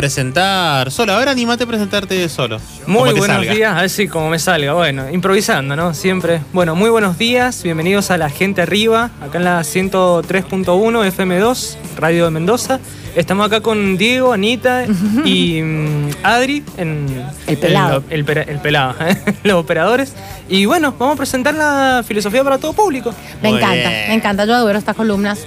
presentar solo. A ver, anímate a presentarte solo. Muy buenos días, a ver si como me salga. Bueno, improvisando, ¿no? Siempre. Bueno, muy buenos días. Bienvenidos a La Gente Arriba, acá en la 103.1 FM2, Radio de Mendoza. Estamos acá con Diego, Anita y mm, Adri en El pelado. el, el pelado, los operadores. Y bueno, vamos a presentar la filosofía para todo público. Me Muy encanta, bien. me encanta. Yo adoro estas columnas.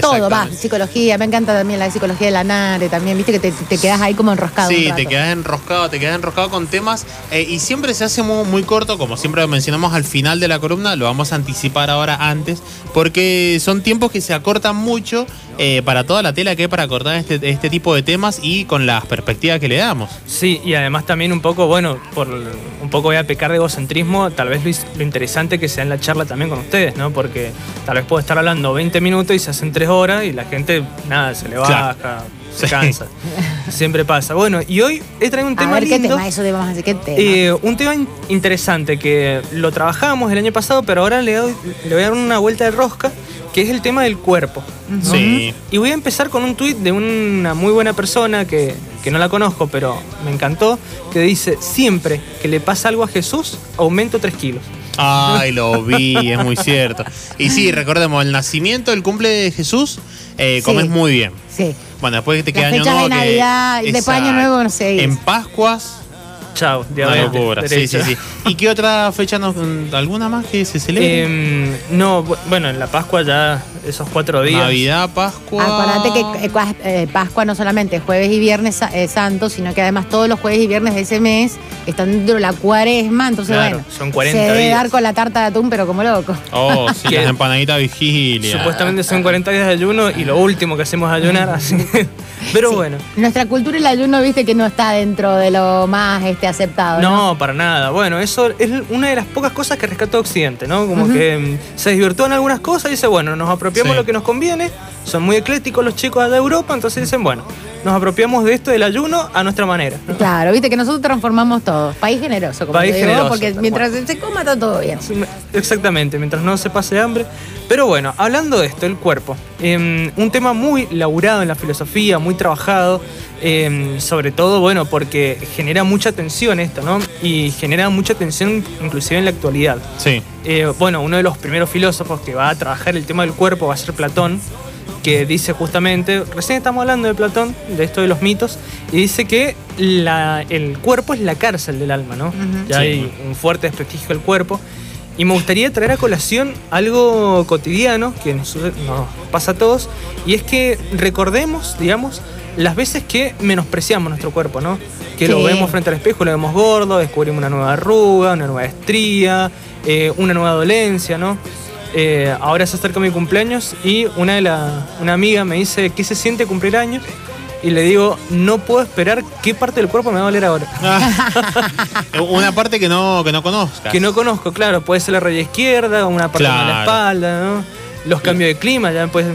Todo va, psicología, me encanta también la psicología de la NARE, también, viste que te, te quedas ahí como enroscado. Sí, te quedas enroscado, te quedas enroscado con temas eh, y siempre se hace muy, muy corto, como siempre lo mencionamos al final de la columna, lo vamos a anticipar ahora antes, porque son tiempos que se acortan mucho eh, para toda la tela que hay para cortar este, este tipo de temas y con las perspectivas que le damos. Sí, y además también un poco, bueno, por un poco voy a pecar de egocentrismo, tal vez lo, lo interesante que sea en la charla también con ustedes, ¿no? Porque tal vez puedo estar hablando 20 minutos y se hacen 3 horas y la gente, nada, se le baja, Claro. se Sí. cansa. Siempre pasa. Bueno, y hoy he traído un A tema ver qué lindo. tema, eso debemos hacer, qué tema. Eh, un tema in- interesante que lo trabajamos el año pasado, pero ahora le, doy- le voy a dar una vuelta de rosca, que es el tema del cuerpo. ¿no? Sí. Y voy a empezar con un tuit de una muy buena persona que, que no la conozco, pero me encantó, que dice, siempre que le pasa algo a Jesús, aumento 3 kilos. Ay, lo vi, es muy cierto. Y sí, recordemos, el nacimiento, el cumple de Jesús, eh, Sí. comes muy bien. sí. Bueno, después que te Las queda año de nuevo. que- Navidad y después Año Exacto. Nuevo, no sé. En Pascuas, Chao, diabetes. locura. Sí, sí, sí. ¿Y qué otra fecha nos, alguna más que se celebre? Em, no, bu- bueno, en la Pascua ya esos cuatro días. Navidad, Pascua. Acordate que eh, eh, Pascua no solamente es jueves y viernes eh, santo, sino que además todos los jueves y viernes de ese mes están dentro de la cuaresma, entonces Claro, bueno, son 40 se debe días. dar con la tarta de atún, pero como loco. Oh, sí, las empanaditas vigilia. Supuestamente son 40 días de ayuno y lo último que hacemos es ayunar, así Pero Sí. bueno. Nuestra cultura el ayuno, viste que no está dentro de lo más este, aceptado. No, No, para nada. Bueno, eso es una de las pocas cosas que rescató Occidente, ¿no? Como que mm, se desvirtuó en algunas cosas y dice, bueno, nos apropiamos Sí. lo que nos conviene. Son muy eclécticos los chicos allá de Europa, entonces dicen, bueno, nos apropiamos de esto del ayuno a nuestra manera. ¿no? Claro, viste que nosotros transformamos todo. País generoso, como País digo, generoso, porque mientras se coma está todo bien. Exactamente, mientras no se pase hambre. Pero bueno, hablando de esto, el cuerpo. eh, un tema muy laburado en la filosofía, muy trabajado. eh, sobre todo, bueno, porque genera mucha tensión esto, ¿no? Y genera mucha tensión inclusive en la actualidad. Sí. Eh, bueno, uno de los primeros filósofos que va a trabajar el tema del cuerpo va a ser Platón, que dice justamente, recién estamos hablando de Platón, de esto de los mitos, y dice que la- el cuerpo es la cárcel del alma, ¿no? Ya Sí. hay un fuerte desprestigio del cuerpo. Y me gustaría traer a colación algo cotidiano que nos, nos pasa a todos, y es que recordemos, digamos, las veces que menospreciamos nuestro cuerpo, ¿no? Que lo vemos frente al espejo, lo vemos gordo, descubrimos una nueva arruga, una nueva estría, eh, una nueva dolencia, ¿no? Eh, ahora se acerca mi cumpleaños y una, de la, una amiga me dice, ¿qué se siente cumplir años? Y le digo, no puedo esperar qué parte del cuerpo me va a doler ahora. Una parte que no, que no conozcas. Que no conozco, claro, puede ser la rodilla izquierda, una parte de la Claro. espalda, ¿no? Los cambios de clima, ya pues.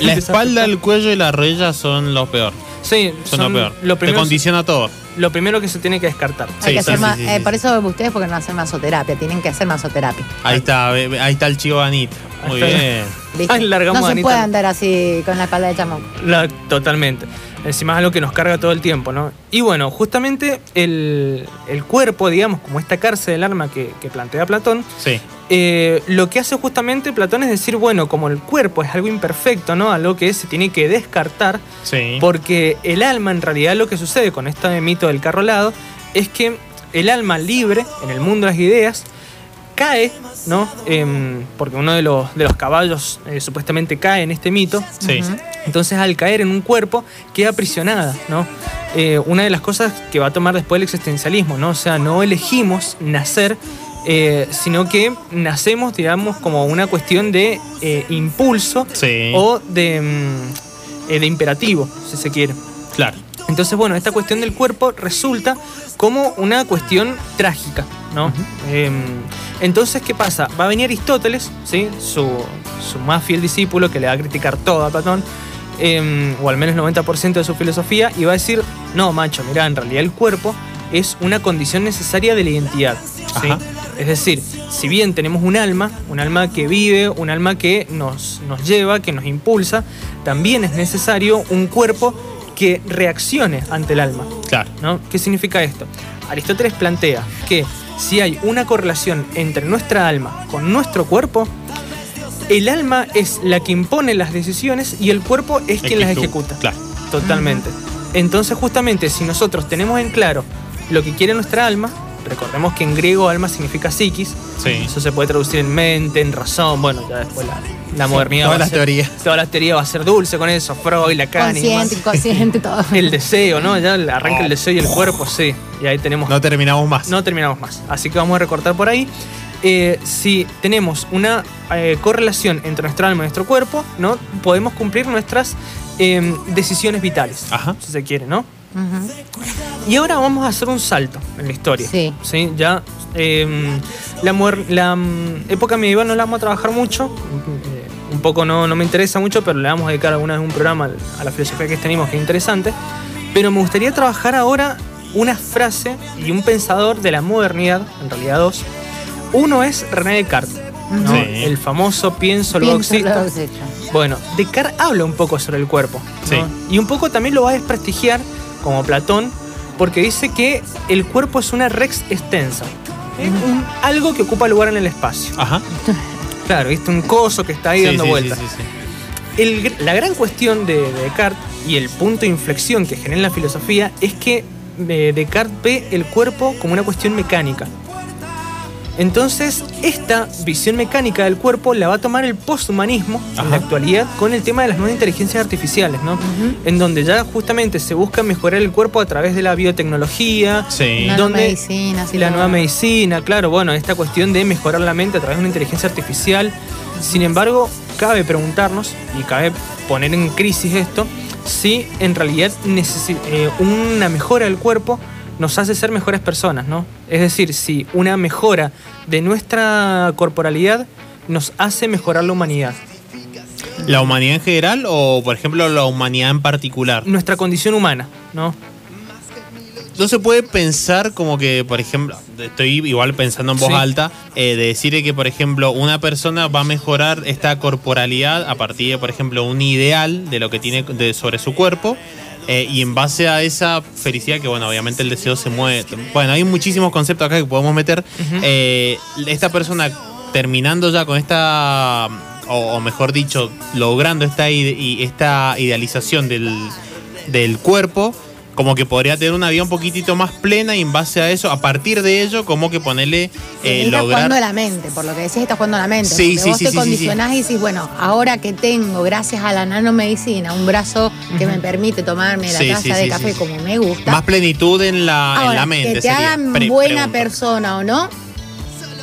La espalda, el cuello y la rodilla son lo peor. Sí, Son, son lo peor. Lo Te condiciona todo. Lo primero que se tiene que descartar. Hay Sí, que hacer sí, más- sí, eh, sí. por eso ustedes porque no hacen masoterapia, tienen que hacer masoterapia. Ahí está, ve- ve- ahí está el chivo Anita. Muy bien. ¿viste? Ay, largamos no a se Anita. puede andar así con la espalda de chamón. La- totalmente. Encima es algo que nos carga todo el tiempo, ¿no? Y bueno, justamente el, el cuerpo, digamos, como esta cárcel del alma que, que plantea Platón, Sí. eh, lo que hace justamente Platón es decir, bueno, como el cuerpo es algo imperfecto, ¿no? Algo que se tiene que descartar, Sí. porque el alma, en realidad, lo que sucede con este mito del carro alado es que el alma libre, en el mundo de las ideas, cae, ¿no? Em, porque uno de los, de los caballos eh, supuestamente cae en este mito. Sí. Entonces, al caer en un cuerpo, queda aprisionada, ¿no? Eh, una de las cosas que va a tomar después el existencialismo, ¿no? O sea, no elegimos nacer, eh, sino que nacemos, digamos, como una cuestión de impulso Sí. o de, mm, de imperativo, si se quiere. Claro. Entonces, bueno, esta cuestión del cuerpo resulta como una cuestión trágica, ¿no? Eh, entonces, ¿qué pasa? Va a venir Aristóteles, ¿sí? Su, su más fiel discípulo que le va a criticar todo a Platón, eh, o al menos el 90% de su filosofía, y va a decir, no, macho, mira, en realidad el cuerpo es una condición necesaria de la identidad, ¿sí? Es decir, si bien tenemos un alma, un alma que vive, un alma que nos, nos lleva, que nos impulsa, también es necesario un cuerpo que reaccione ante el alma. Claro. ¿no? ¿Qué significa esto? Aristóteles plantea que si hay una correlación entre nuestra alma con nuestro cuerpo, el alma es la que impone las decisiones y el cuerpo es quien las Ejecuta, ejecuta. claro. Totalmente. Entonces, justamente, si nosotros tenemos en claro lo que quiere nuestra alma, recordemos que en griego alma significa psiquis, Sí. eso se puede traducir en mente, en razón, bueno, ya después la, la modernidad. todas va a las ser- teorías. Toda la teoría va a ser dulce con eso, Freud, Lacan y demás. Consciente, inconsciente, todo. El deseo, ¿no? Ya arranca el deseo y el cuerpo, sí. Y ahí tenemos No terminamos más. no terminamos más. Así que vamos a recortar por ahí. Eh, si tenemos una eh, correlación entre nuestro alma y nuestro cuerpo, ¿no? Podemos cumplir nuestras eh, decisiones vitales. Ajá. Si se quiere, ¿no? Ujú. Y ahora vamos a hacer un salto en la historia. Sí. Ya eh, la, moder- la mm, época medieval no la vamos a trabajar mucho. eh, un poco no, no me interesa mucho, pero le vamos a dedicar alguna vez un programa a la filosofía que tenemos que es interesante. Pero me gustaría trabajar ahora una frase y un pensador de la modernidad, en realidad dos. Uno es René Descartes, ¿no? Sí. el famoso pienso, luego desecho. Bueno, Descartes habla un poco sobre el cuerpo. ¿no? Sí. Y un poco también lo va a desprestigiar, como Platón, porque dice que el cuerpo es una rex extensa. ¿eh? Un- algo que ocupa lugar en el espacio. Ajá. Claro, ¿viste? Un coso que está ahí Sí, dando sí, vueltas. sí, la gran cuestión de, de Descartes y el punto de inflexión que genera en la filosofía es que eh, Descartes ve el cuerpo como una cuestión mecánica. Entonces, esta visión mecánica del cuerpo la va a tomar el posthumanismo en la actualidad con el tema de las nuevas inteligencias artificiales, ¿no? En donde ya justamente se busca mejorar el cuerpo a través de la biotecnología, Sí. donde Nanomedicina, sí, la nueva medicina, claro, bueno, esta cuestión de mejorar la mente a través de una inteligencia artificial. Sin embargo, cabe preguntarnos y cabe poner en crisis esto si en realidad eh, una mejora del cuerpo nos hace ser mejores personas, ¿no? Es decir, si una mejora de nuestra corporalidad nos hace mejorar la humanidad, ¿La humanidad en general o, por ejemplo, la humanidad en particular? nuestra condición humana, ¿no? No se puede pensar como que, por ejemplo, estoy igual pensando en voz Sí. alta, eh, de decir que, por ejemplo, una persona va a mejorar esta corporalidad a partir de, por ejemplo, un ideal de lo que tiene de- sobre su cuerpo. Eh, y en base a esa felicidad, que bueno, obviamente el deseo se mueve. Bueno, hay muchísimos conceptos acá que podemos meter. Eh, esta persona terminando ya con esta, o, o mejor dicho, logrando esta, esta idealización del, del cuerpo, como que podría tener una vida un poquitito más plena y en base a eso, a partir de ello, como que ponerle, eh, estás lograr... jugando a la mente, por lo que decís, estás jugando a la mente. Sí, sí, vos sí, te sí, sí, condicionás y decís, bueno, ahora que tengo, gracias a la nanomedicina, un brazo que me permite tomarme la Sí, taza sí, de sí, café sí. como me gusta. Más plenitud en la, en la mente. que te sería. hagan Pre- buena pregunto. persona o no,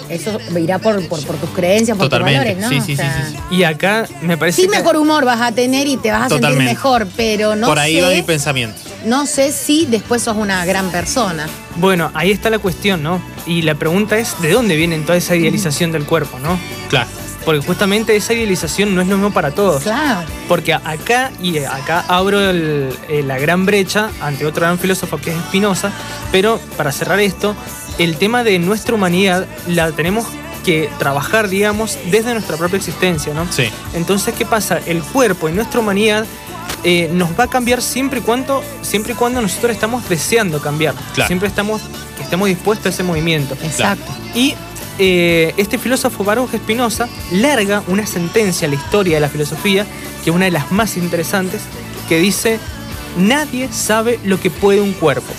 eso irá por, por, por tus creencias, por Totalmente. tus valores, ¿no? Sí, O sí, sí, sea, sí, sí. Y acá me parece sí que- mejor humor vas a tener y te vas a Totalmente. sentir mejor, pero no Por ahí sé, va mi pensamiento. No sé si después sos una gran persona. Bueno, ahí está la cuestión, ¿no? Y la pregunta es, ¿de dónde viene toda esa idealización del cuerpo, no? Claro. Porque justamente esa idealización no es lo mismo para todos. Claro. Porque acá, y acá abro el- eh, la gran brecha ante otro gran filósofo que es Spinoza, pero para cerrar esto, el tema de nuestra humanidad la tenemos que trabajar, digamos, desde nuestra propia existencia, ¿no? Sí. Entonces, ¿qué pasa? El cuerpo y nuestra humanidad eh, nos va a cambiar siempre y cuando, siempre y cuando nosotros estamos deseando cambiar. Claro. Siempre estamos, que estemos dispuestos a ese movimiento. Exacto. Y eh, este filósofo Baruch Spinoza larga una sentencia a la historia de la filosofía, que es una de las más interesantes, que dice, nadie sabe lo que puede un cuerpo.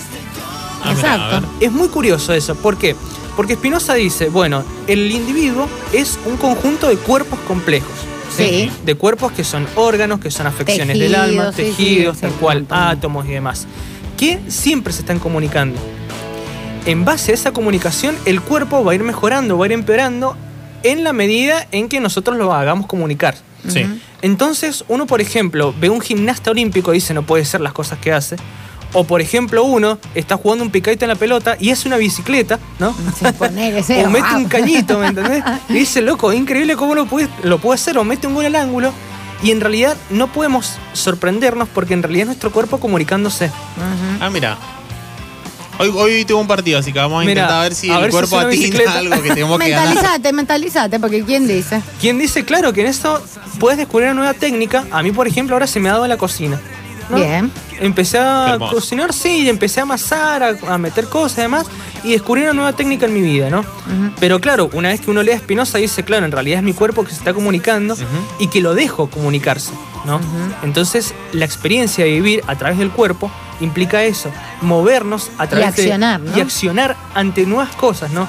Ah, Exacto. Es muy curioso eso, ¿por qué? Porque Spinoza dice, bueno, el individuo es un conjunto de cuerpos complejos. Sí. De cuerpos que son órganos, que son afecciones del alma, Tejidos, sí, sí, tejidos, sí, tal cual, átomos y demás, que siempre se están comunicando. En base a esa comunicación, el cuerpo va a ir mejorando, va a ir empeorando en la medida en que nosotros lo hagamos comunicar. Sí. Entonces, uno, por ejemplo, ve un gimnasta olímpico y dice no puede ser las cosas que hace. O, por ejemplo, uno está jugando un picadito en la pelota y hace una bicicleta, ¿no? O mete wow. un cañito, ¿me entendés? Y dice, loco, increíble cómo lo puede, lo puede hacer, o mete un gol al ángulo. Y en realidad no podemos sorprendernos porque en realidad es nuestro cuerpo comunicándose. Ah, mira. Hoy, hoy tuvo un partido, así que vamos a Mira, intentar ver si a el ver si cuerpo una atina bicicleta. algo que tenemos que ganar. Mentalizate, mentalizate, porque ¿quién dice? Quien dice, claro, que en esto puedes descubrir una nueva técnica. A mí, por ejemplo, ahora se me ha dado la cocina. ¿No? Bien. Empecé a hermoso. cocinar, sí, y empecé a amasar, a, a meter cosas y demás, y descubrí una nueva técnica en mi vida, ¿no? Pero claro, una vez que uno lee a Spinoza dice, claro, en realidad es mi cuerpo que se está comunicando y que lo dejo comunicarse, ¿no? Entonces, la experiencia de vivir a través del cuerpo implica eso, movernos a través accionar, de... ¿no? Y accionar ante nuevas cosas, ¿no?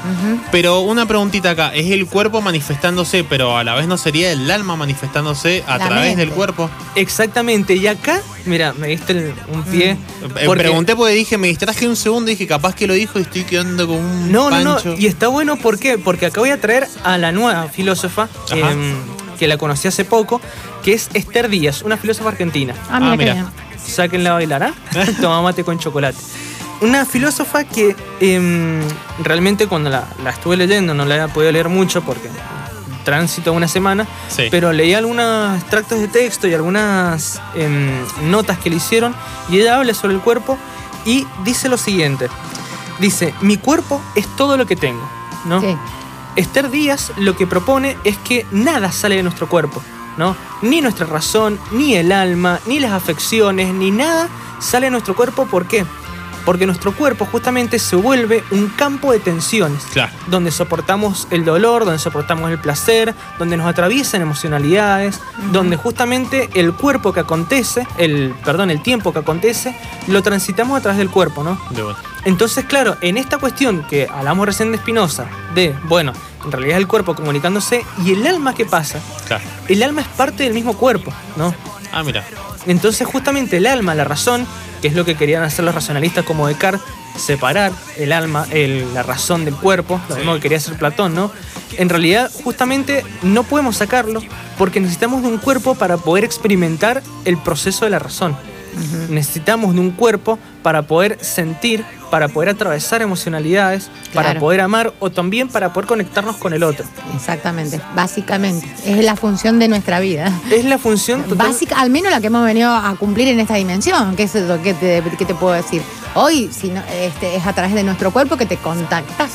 Pero una preguntita acá, es el cuerpo manifestándose, pero a la vez no sería el alma manifestándose a La través mente. del cuerpo. Exactamente, y acá, mira, me diste el- un pie. Eh, porque- Pregunté porque dije, me distraje un segundo y dije, capaz que lo dijo y estoy quedando con un No, no, pancho. no. Y está bueno, ¿por qué? Porque acá voy a traer a la nueva filósofa, Ajá. Que la conocí hace poco, que es Esther Díaz, una filósofa argentina. Ah, mira, Ah, mira. Sáquenla a bailar, ¿ah? Toma mate con chocolate. Una filósofa que em, realmente cuando la, la estuve leyendo, no la he podido leer mucho porque tránsito una semana, Sí. pero leí algunos extractos de texto y algunas em, notas que le hicieron y ella habla sobre el cuerpo y dice lo siguiente. Dice, mi cuerpo es todo lo que tengo, ¿no? Sí. Esther Díaz lo que propone es que nada sale de nuestro cuerpo, ¿no? Ni nuestra razón, ni el alma, ni las afecciones, ni nada sale de nuestro cuerpo. ¿Por qué? Porque nuestro cuerpo justamente se vuelve un campo de tensiones. Claro. Donde soportamos el dolor, donde soportamos el placer, donde nos atraviesan emocionalidades, donde justamente el cuerpo que acontece, el, perdón, el tiempo que acontece, lo transitamos a través del cuerpo, ¿no? De bueno. Entonces, claro, en esta cuestión que hablamos recién de Spinoza, de, bueno, en realidad es el cuerpo comunicándose y el alma que pasa, Claro. el alma es parte del mismo cuerpo, ¿no? Ah, mira. Entonces, justamente el alma, la razón, que es lo que querían hacer los racionalistas como Descartes, separar el alma, el- la razón del cuerpo, lo mismo que quería hacer Platón, ¿no? En realidad, justamente no podemos sacarlo porque necesitamos de un cuerpo para poder experimentar el proceso de la razón. Necesitamos de un cuerpo para poder sentir, para poder atravesar emocionalidades, para poder amar o también para poder conectarnos con el otro. Exactamente, básicamente. Es la función de nuestra vida. Es la función total- Básica, al menos la que hemos venido a cumplir en esta dimensión, que es lo que te, que te puedo decir. Hoy si no, este, es a través de nuestro cuerpo que te contactas.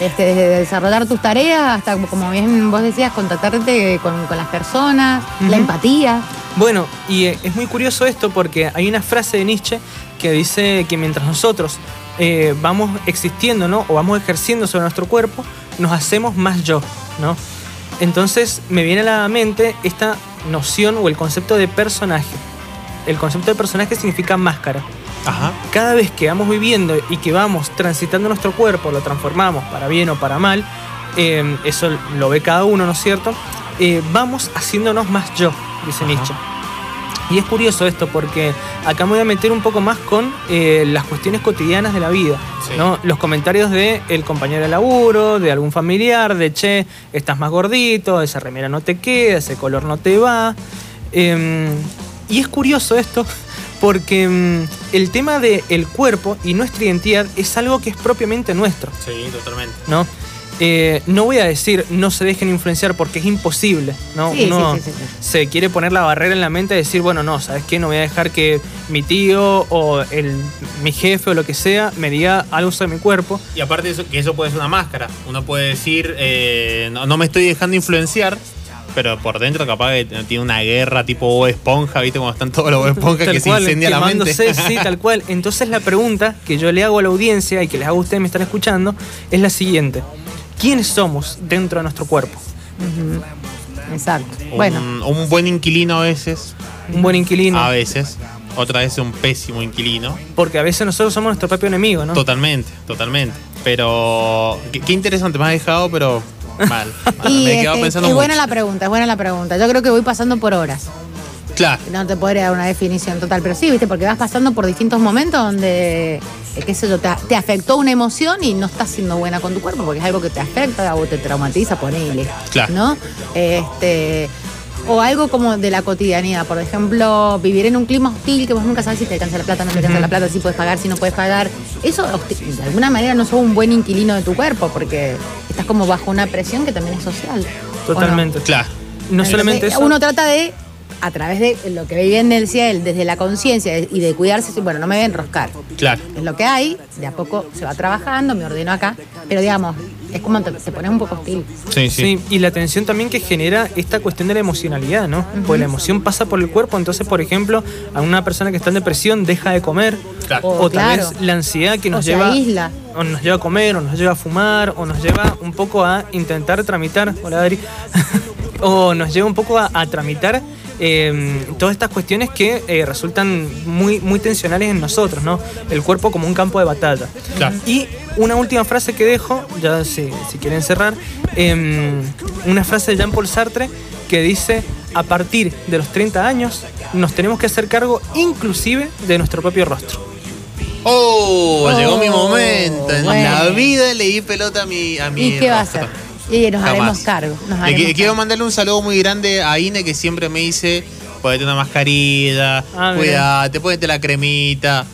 Este, desde desarrollar tus tareas hasta, como bien vos decías, contactarte con, con las personas, la empatía. Bueno, y eh, es muy curioso esto porque hay una frase de Nietzsche que dice que mientras nosotros eh, vamos existiendo, ¿no? O vamos ejerciendo sobre nuestro cuerpo, nos hacemos más yo, ¿no? Entonces me viene a la mente esta noción o el concepto de personaje. El concepto de personaje significa máscara. Ajá. Cada vez que vamos viviendo y que vamos transitando nuestro cuerpo, lo transformamos para bien o para mal, eh, eso lo ve cada uno, ¿no es cierto? Eh, vamos haciéndonos más yo, dice. Nietzsche. Y es curioso esto porque acá me voy a meter un poco más con eh, las cuestiones cotidianas de la vida. Sí. ¿no? Los comentarios de el compañero de laburo, de algún familiar, de che, estás más gordito, esa remera no te queda, ese color no te va. Eh, y es curioso esto porque mm, el tema del cuerpo y nuestra identidad es algo que es propiamente nuestro. Sí, totalmente. ¿no? Eh, no voy a decir no se dejen influenciar porque es imposible, ¿no? Sí, Uno sí, sí, sí, sí. se quiere poner la barrera en la mente de decir, bueno, no, ¿sabes qué? No voy a dejar que mi tío o el, mi jefe o lo que sea me diga algo sobre mi cuerpo. Y aparte de eso, que eso puede ser una máscara. Uno puede decir, eh, no, no me estoy dejando influenciar, pero por dentro capaz que tiene una guerra tipo Bob Esponja, ¿viste? Como están todos los Bob Esponja que se incendia la mente. sí, tal cual. Entonces la pregunta que yo le hago a la audiencia y que les hago a ustedes me están escuchando es la siguiente. ¿Quiénes somos dentro de nuestro cuerpo? Exacto. Un, Bueno, un buen inquilino a veces, Un buen inquilino. a veces. Otra vez un pésimo inquilino. Porque a veces nosotros somos nuestro propio enemigo, ¿no? Totalmente, totalmente. Pero qué, qué interesante, me has dejado, pero mal. y me he quedado este, pensando es buena mucho. la pregunta, es buena la pregunta. Yo creo que voy pasando por horas. Claro, No te podría dar una definición total, pero sí, viste, porque vas pasando por distintos momentos donde, eh, qué sé yo, te, te afectó una emoción y no estás siendo buena con tu cuerpo, porque es algo que te afecta o te traumatiza, ponele. Claro. ¿No? Este. O algo como de la cotidianidad, por ejemplo, vivir en un clima hostil que vos nunca sabes si te alcanza la plata, no te alcanza la plata, si puedes pagar, si no puedes pagar. Eso, de alguna manera, no sos un buen inquilino de tu cuerpo, porque estás como bajo una presión que también es social. Totalmente. claro. No solamente eso. Uno trata de, a través de lo que vive en el cielo, desde la conciencia y de cuidarse, bueno, no me voy a enroscar. Claro. Es lo que hay, de a poco se va trabajando, me ordeno acá, pero digamos, es como te, te pones un poco hostil. Sí, sí. Sí, y la tensión también que genera esta cuestión de la emocionalidad, ¿no? Pues la emoción pasa por el cuerpo, entonces, por ejemplo, a una persona que está en depresión deja de comer, Claro. o, O, tal claro. vez la ansiedad que nos O lleva aísla. o nos lleva a comer, o nos lleva a fumar, o nos lleva un poco a intentar tramitar, hola Adri, o nos lleva un poco a, a tramitar eh, todas estas cuestiones que eh, resultan muy, muy tensionales en nosotros, ¿no? El cuerpo como un campo de batalla. Claro. Y una última frase que dejo, ya si, si quieren cerrar, eh, una frase de Jean-Paul Sartre que dice, a partir de los 30 años nos tenemos que hacer cargo inclusive de nuestro propio rostro. Oh, Oh, llegó mi momento. En bueno. la vida le di pelota a mi, a mi ¿Y qué va a rostro. Y nos Jamás. haremos cargo. Nos Le haremos qui- quiero cargo. mandarle un saludo muy grande a Ine que siempre me dice, ponete una mascarilla, Ah, ponete la cremita.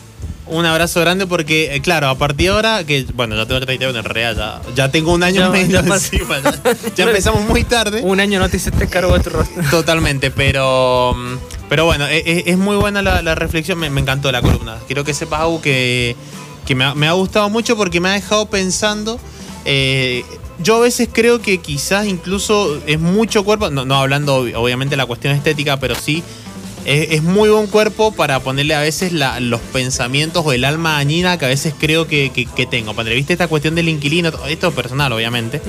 Un abrazo grande porque, eh, claro, a partir de ahora, que bueno, ya tengo 31 en realidad, ya, ya tengo un año Ya- menos ya pas- encima, ya, ya empezamos muy tarde. Un año no te hiciste cargo de tu rostro. Totalmente, pero mm, pero bueno, e- e- es, muy buena la, la reflexión, me, me encantó la columna. Quiero que sepas algo que, que me, ha, me ha gustado mucho porque me ha dejado pensando. eh, yo a veces creo que quizás incluso es mucho cuerpo, no, no hablando ob- obviamente de la cuestión estética, pero sí es, es muy buen cuerpo para ponerle a veces la- los pensamientos o el alma dañina que a veces creo que, que, que tengo. Padre, ¿viste esta cuestión del inquilino? Esto es personal, obviamente.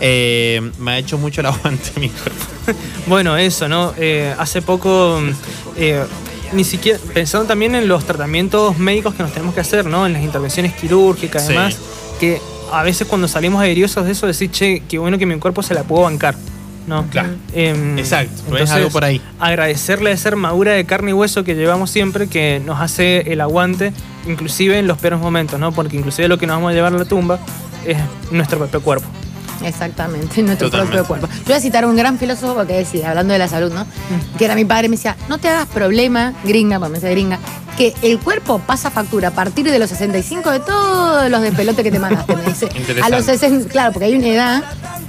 Eh, me ha hecho mucho el aguante mi cuerpo. Bueno, eso, ¿no? Eh, hace poco, mm, eh, ni siquiera, pensando también en los tratamientos médicos que nos tenemos que hacer, ¿no? En las intervenciones quirúrgicas, Sí. además, que a veces cuando salimos airiosos de eso, decir, che, qué bueno que mi cuerpo se la puedo bancar, ¿no? Claro. Em, Exacto, es algo por ahí. Agradecerle a esa armadura de carne y hueso que llevamos siempre, que nos hace el aguante, inclusive en los peores momentos, ¿no? Porque inclusive lo que nos vamos a llevar a la tumba es nuestro propio cuerpo. Exactamente, nuestro Totalmente. propio cuerpo. Yo voy a citar a un gran filósofo que decía, hablando de la salud, ¿no? Que era mi padre, me decía, no te hagas problema, gringa, porque me decía gringa, que el cuerpo pasa factura a partir de los 65 de todos los despelotes que te mandaste, me dice. A Interesante. los 60, claro, porque hay una edad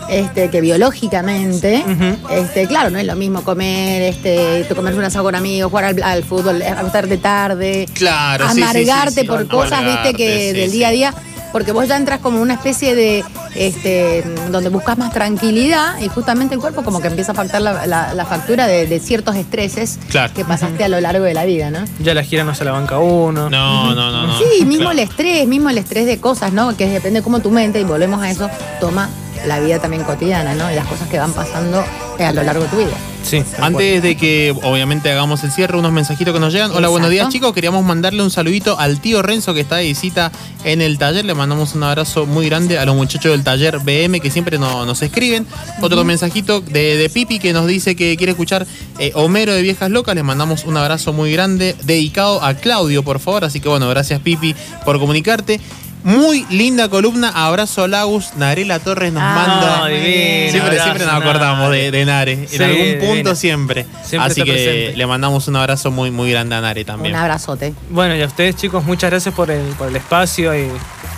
este, que biológicamente, este, claro, no es lo mismo comer, este, tú comer un asado con amigos, jugar al, al fútbol, acostarte tarde, Claro, sí, sí, sí, amargarte sí. por cosas, Amargarte, viste, que del día a día, porque vos ya entras como una especie de, este, donde buscas más tranquilidad y justamente el cuerpo como que empieza a faltar la, la- la factura de, de ciertos estreses Claro. que pasaste a lo largo de la vida, ¿no? Ya la gira no se la banca uno. No, no, no, no. Sí, mismo Claro. el estrés, mismo el estrés de cosas, ¿no? Que depende cómo tu mente, y volvemos a eso, toma la vida también cotidiana, ¿no? Y las cosas que van pasando eh, a lo largo de tu vida. Sí. Antes de que obviamente hagamos el cierre, unos mensajitos que nos llegan. Hola, buenos días chicos. Queríamos mandarle un saludito al tío Renzo que está de visita en el taller. Le mandamos un abrazo muy grande a los muchachos del taller BM que siempre no- nos escriben. Otro mensajito de, de Pipi que nos dice que quiere escuchar eh, Homero de Viejas Locas. Le mandamos un abrazo muy grande dedicado a Claudio, por favor. Así que bueno, gracias Pipi por comunicarte. Muy linda columna. Abrazo a Lagus. Narela Torres nos Ah, manda. divino, siempre, abrazo, siempre nos Nare. acordamos de, de Nare. En Sí, algún punto siempre. Siempre Así que presente. le mandamos un abrazo muy, muy grande a Nare también. Un abrazote. Bueno, y a ustedes chicos, muchas gracias por el, por el espacio y,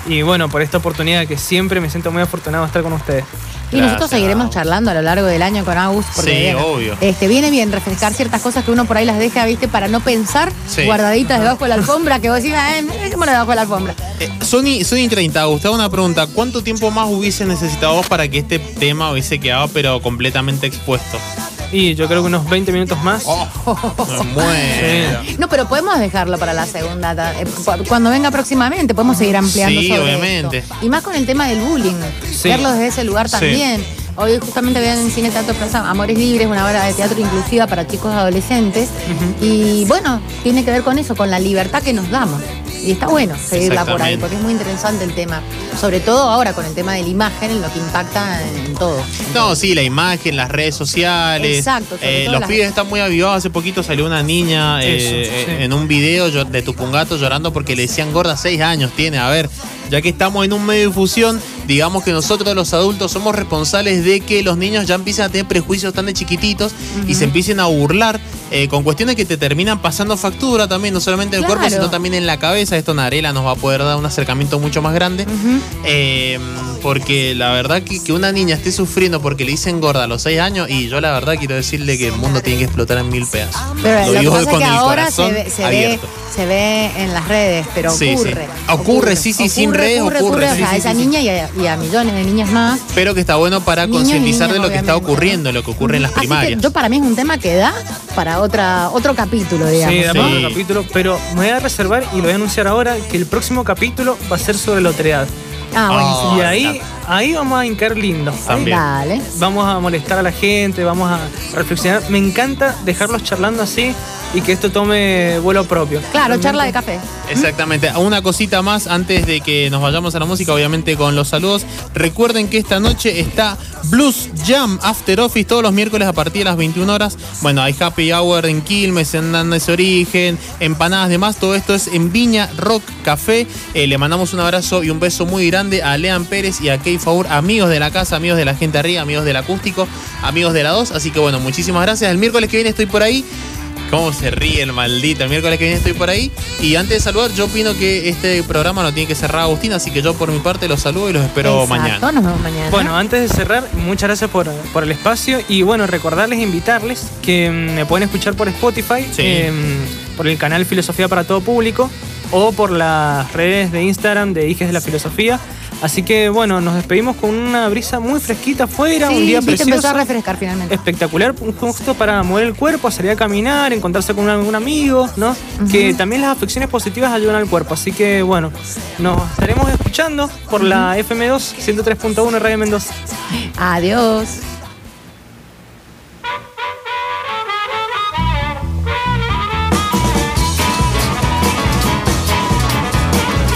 y bueno, por esta oportunidad que siempre me siento muy afortunado de estar con ustedes. Y nosotros seguiremos Agus. charlando a lo largo del año con Agus. Porque Sí, obvio. Este, viene bien refrescar ciertas cosas que uno por ahí las deja, ¿viste? Para no pensar Sí. guardaditas debajo de la alfombra, que vos decís, eh, dejémoslo debajo de la alfombra. Eh, Sony, Sony 30, Gustavo, una pregunta. ¿Cuánto tiempo más hubiese necesitado vos para que este tema hubiese quedado pero completamente expuesto? Y yo creo que unos 20 minutos más. Oh, muero. No, pero podemos dejarlo para la segunda. eh, cu- Cuando venga próximamente, podemos seguir ampliando Sí, sobre obviamente. esto. Y más con el tema del bullying. Sí. Verlo desde ese lugar Sí. también. Hoy justamente vean en Cine Teatro Plaza Amores Libres, una obra de teatro inclusiva para chicos y adolescentes. Y bueno, tiene que ver con eso, con la libertad que nos damos. Y está bueno seguirla por ahí, porque es muy interesante el tema. Sobre todo ahora con el tema de la imagen, en lo que impacta en todo. No, sí, la imagen, las redes sociales. Exacto, Eh, todo los las- pibes están muy avivados. Hace poquito salió una niña eh, sí. eh, en un video de Tupungato llorando porque le decían gorda, seis años tiene. A ver, ya que estamos en un medio de difusión, digamos que nosotros los adultos somos responsables de que los niños ya empiecen a tener prejuicios tan de chiquititos y se empiecen a burlar eh, con cuestiones que te terminan pasando factura también, no solamente en el cuerpo, sino también en la cabeza. Esto Narela nos va a poder dar un acercamiento mucho más grande. Eh, porque la verdad que, que una niña esté sufriendo porque le dicen gorda a los 6 años, y yo la verdad quiero decirle que el mundo tiene que explotar en mil pedazos. Pero lo, que digo pasa es que el ahora se ve, se, ve, abierto. se ve en las redes, pero Sí, sí. ocurre. Ocurre, sí, sí, sin redes ocurre, ocurre, ocurre, sí, o sea, sí, a esa niña y a, y a millones de niñas más. Pero que está bueno para concientizar de lo que está ocurriendo, lo que ocurre en las Así que primarias. yo para mí es un tema que da para otra otro capítulo, digamos. Sí, da para Sí. otro capítulo, pero me voy a reservar y lo voy a anunciar ahora que el próximo capítulo va a ser sobre la otredad. Ah, buenísimo. y Oh, ahí, ahí vamos a hincar lindo. También. Dale. Vamos a molestar a la gente, vamos a reflexionar. Me encanta dejarlos charlando así y que esto tome vuelo propio. Claro, Realmente. charla de café. Exactamente. Una cosita más antes de que nos vayamos a la música, obviamente con los saludos. Recuerden que esta noche está Blues Jam After Office todos los miércoles a partir de las 21 horas. Bueno, hay Happy Hour en Quilmes, en Andes Origen, empanadas, demás. Todo esto es en Viña Rock Café. Eh, le mandamos un abrazo y un beso muy grande a Lean Pérez y a Key Favor, amigos de la casa, amigos de la gente arriba, amigos del acústico, amigos de la 2. Así que bueno, muchísimas gracias. El miércoles que viene estoy por ahí. ¿Cómo se ríe el maldito? El miércoles que viene estoy por ahí. Y antes de saludar, yo opino que este programa lo tiene que cerrar Agustín, así que yo por mi parte los saludo y los espero Exacto, mañana. Nos vemos mañana. Bueno, antes de cerrar, muchas gracias por, por el espacio y bueno, recordarles, invitarles que mm, me pueden escuchar por Spotify, Sí. em, por el canal Filosofía para Todo Público o por las redes de Instagram de Hijes de la Filosofía. Así que bueno, nos despedimos con una brisa muy fresquita afuera, sí, un día viste, empezó precioso. a refrescar finalmente. Espectacular, justo para mover el cuerpo, salir a caminar, encontrarse con algún amigo, ¿no? Que también las afecciones positivas ayudan al cuerpo. Así que bueno, nos estaremos escuchando por la FM2 103.1 Radio Mendoza. Adiós.